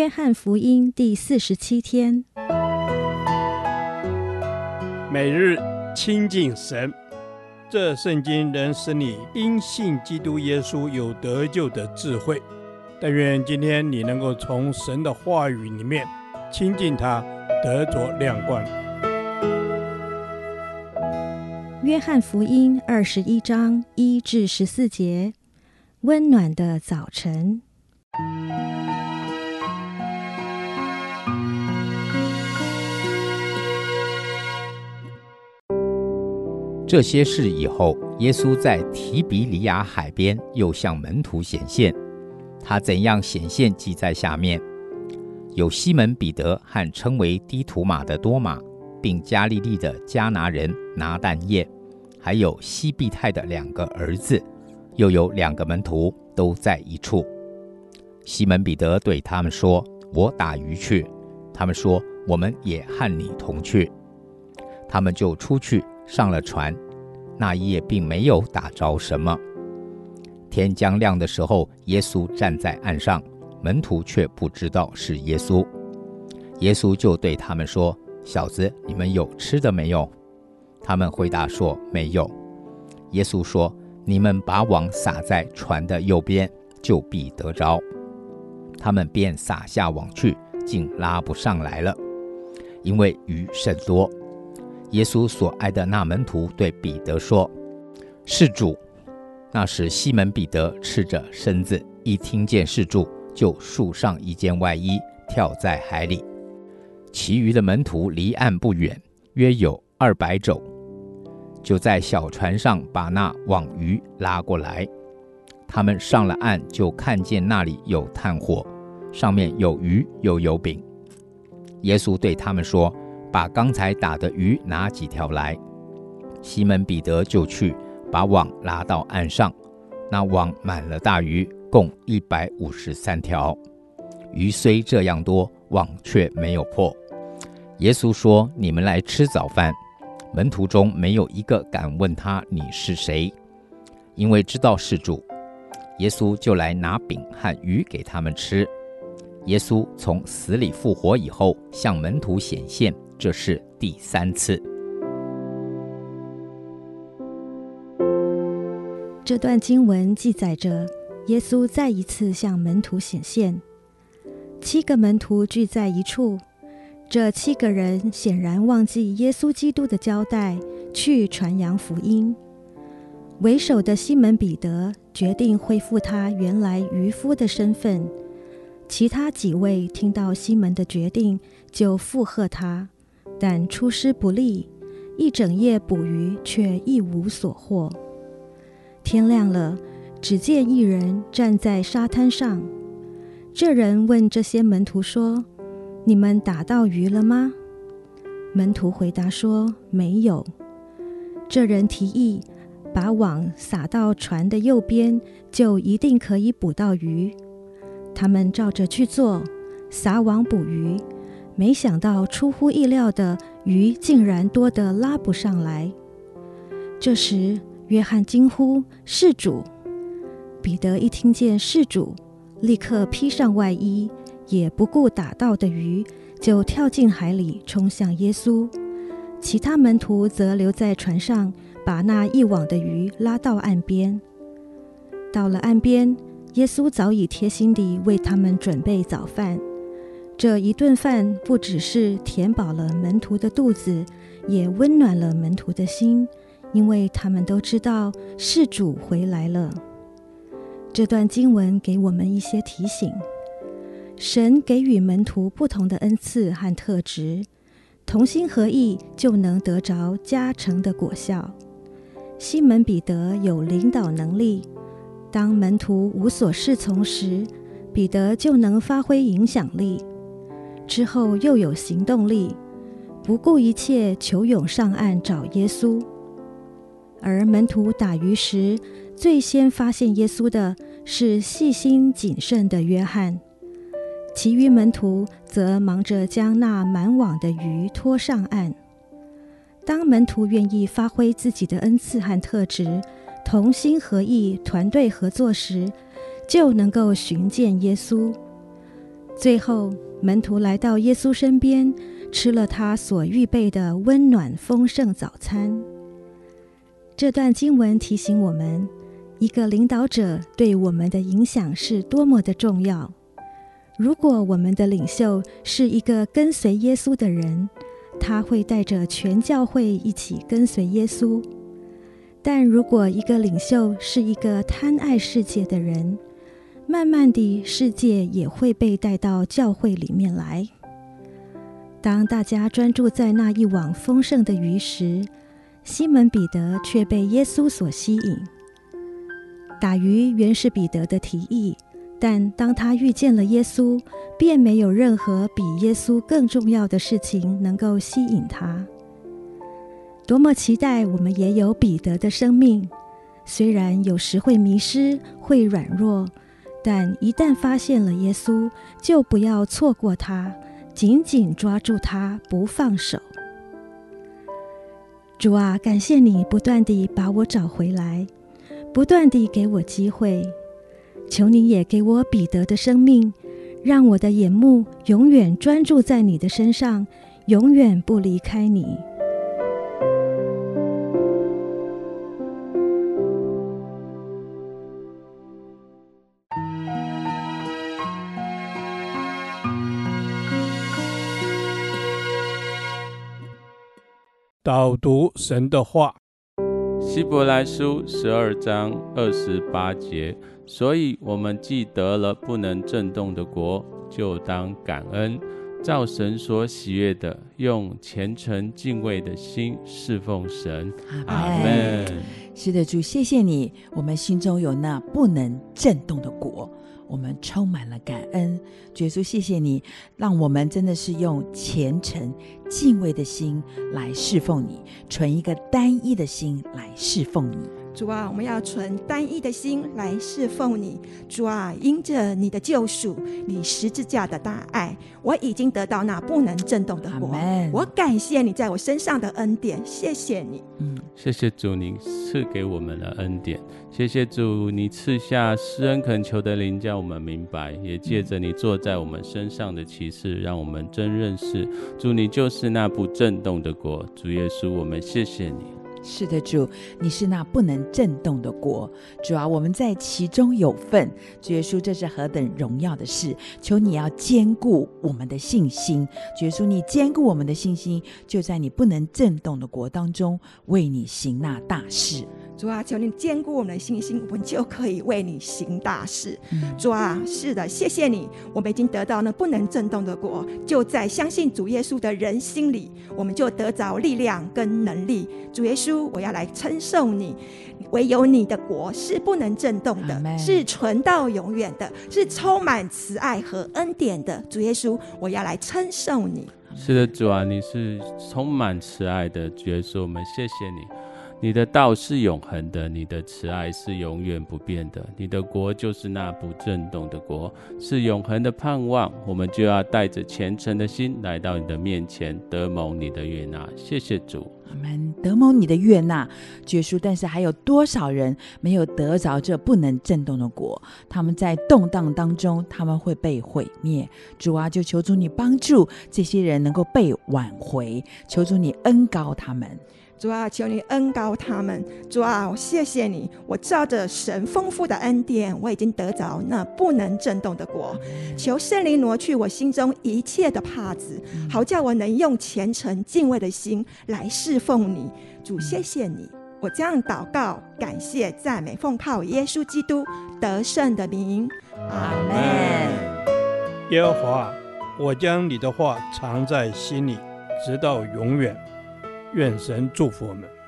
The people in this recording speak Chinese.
约翰福音第四十七天，每日亲近神，这圣经能使你因信基督耶稣有得救的智慧。但愿今天你能够从神的话语里面亲近他，得着亮光。约翰福音二十一章一至十四节，温暖的早晨。这些事以后，耶稣在提比里亚海边又向门徒显现。他怎样显现，记在下面：有西门彼得和称为低土马的多马，并加利利的迦拿人拿但业，还有西庇太的两个儿子，又有两个门徒都在一处。西门彼得对他们说：“我打鱼去。”他们说：“我们也和你同去。”他们就出去。上了船，那一夜并没有打着什么。天将亮的时候，耶稣站在岸上，门徒却不知道是耶稣。耶稣就对他们说：“小子，你们有吃的没有？”他们回答说：“没有。”耶稣说：“你们把网撒在船的右边，就必得着。”他们便撒下网去，竟拉不上来了，因为鱼甚多。耶稣所爱的那门徒对彼得说：“是主。”那时西门彼得赤着身子，一听见是主，就束上一件外衣，跳在海里。其余的门徒离岸不远，约有二百肘，就在小船上把那网鱼拉过来。他们上了岸，就看见那里有炭火，上面有鱼，又有饼。耶稣对他们说。把刚才打的鱼拿几条来。西门彼得就去把网拉到岸上，那网满了大鱼，共一百五十三条。鱼虽这样多，网却没有破。耶稣说：“你们来吃早饭。”门徒中没有一个敢问他，你是谁，因为知道是主。耶稣就来拿饼和鱼给他们吃。耶稣从死里复活以后，向门徒显现。这是第三次。这段经文记载着耶稣再一次向门徒显现，七个门徒聚在一处。这七个人显然忘记耶稣基督的交代，去传扬福音。为首的西门彼得决定恢复他原来渔夫的身份，其他几位听到西门的决定，就附和他。但出师不利，一整夜捕鱼却一无所获。天亮了，只见一人站在沙滩上。这人问这些门徒说：“你们打到鱼了吗？”门徒回答说：“没有。”这人提议把网撒到船的右边，就一定可以捕到鱼。他们照着去做，撒网捕鱼。没想到，出乎意料的鱼竟然多得拉不上来。这时，约翰惊呼：“是主！”彼得一听见是主，立刻披上外衣，也不顾打到的鱼，就跳进海里，冲向耶稣。其他门徒则留在船上，把那一网的鱼拉到岸边。到了岸边，耶稣早已贴心地为他们准备早饭。这一顿饭不只是填饱了门徒的肚子，也温暖了门徒的心，因为他们都知道事主回来了。这段经文给我们一些提醒：神给予门徒不同的恩赐和特质，同心合意就能得着加成的果效。西门彼得有领导能力，当门徒无所适从时，彼得就能发挥影响力。之后又有行动力，不顾一切求涌上岸找耶稣。而门徒打鱼时，最先发现耶稣的是细心谨慎的约翰，其余门徒则忙着将那满网的鱼拖上岸。当门徒愿意发挥自己的恩赐和特质，同心合意、团队合作时，就能够寻见耶稣。最后，门徒来到耶稣身边，吃了他所预备的温暖丰盛早餐。这段经文提醒我们，一个领导者对我们的影响是多么的重要。如果我们的领袖是一个跟随耶稣的人，他会带着全教会一起跟随耶稣；但如果一个领袖是一个贪爱世界的人，慢慢地，世界也会被带到教会里面来。当大家专注在那一网丰盛的鱼时，西门彼得却被耶稣所吸引。打鱼原是彼得的提议，但当他遇见了耶稣，便没有任何比耶稣更重要的事情能够吸引他。多么期待我们也有彼得的生命，虽然有时会迷失，会软弱，但一旦发现了耶稣，就不要错过他，紧紧抓住他不放手。主啊，感谢你不断地把我找回来，不断地给我机会。求你也给我彼得的生命，让我的眼目永远专注在你的身上，永远不离开你。导读神的话，希伯来书十二章二十八节。所以，我们既得了不能震动的国，就当感恩，照神所喜悦的，用虔诚敬畏的心侍奉神。阿门。是的，主，谢谢你，我们心中有那不能震动的国。我们充满了感恩，耶稣，谢谢你，让我们真的是用虔诚敬畏的心来侍奉你，存一个单一的心来侍奉你。主啊，我们要存单一的心来侍奉你。主啊，因着你的救赎，你十字架的大爱，我已经得到那不能震动的国。我感谢你在我身上的恩典，谢谢你。嗯，谢谢主，您赐给我们的恩典。谢谢主，你赐下施恩恳求的灵，叫我们明白，也借着你坐在我们身上的启示，让我们真认识主，你就是那不震动的国。主耶稣，我们谢谢你。是的，主，你是那不能震动的国。主啊，我们在其中有份。主耶稣，这是何等荣耀的事！求你要坚固我们的信心。主耶稣，你坚固我们的信心，就在你不能震动的国当中，为你行那大事。主啊，求你坚固我们的信心，我们就可以为你行大事。嗯、主啊，是的，谢谢你，我们已经得到那不能震动的国，就在相信主耶稣的人心里，我们就得着力量跟能力。主耶稣，我要来称颂你，唯有你的国是不能震动的，是存到永远的，是充满慈爱和恩典的。主耶稣，我要来称颂你。是的，主啊，你是充满慈爱的。主耶稣，我们谢谢你。你的道是永恒的，你的慈爱是永远不变的，你的国就是那不震动的国，是永恒的盼望。我们就要带着虔诚的心来到你的面前，得蒙你的悦纳。谢谢主，阿门。得蒙你的悦纳，结束。但是还有多少人没有得着这不能震动的国？他们在动荡当中，他们会被毁灭。主啊，就求主你帮助这些人能够被挽回，求主你恩高他们。主啊，求你恩高他们。主啊，我谢谢你，我照着神丰富的恩典，我已经得着那不能震动的国。求圣灵挪去我心中一切的帕子，好叫我能用虔诚敬畏的心来侍奉你。主，谢谢你，我这样祷告、感谢、赞美，奉靠耶稣基督得胜的名。阿门。耶和华，我将你的话藏在心里，直到永远。愿神祝福我们。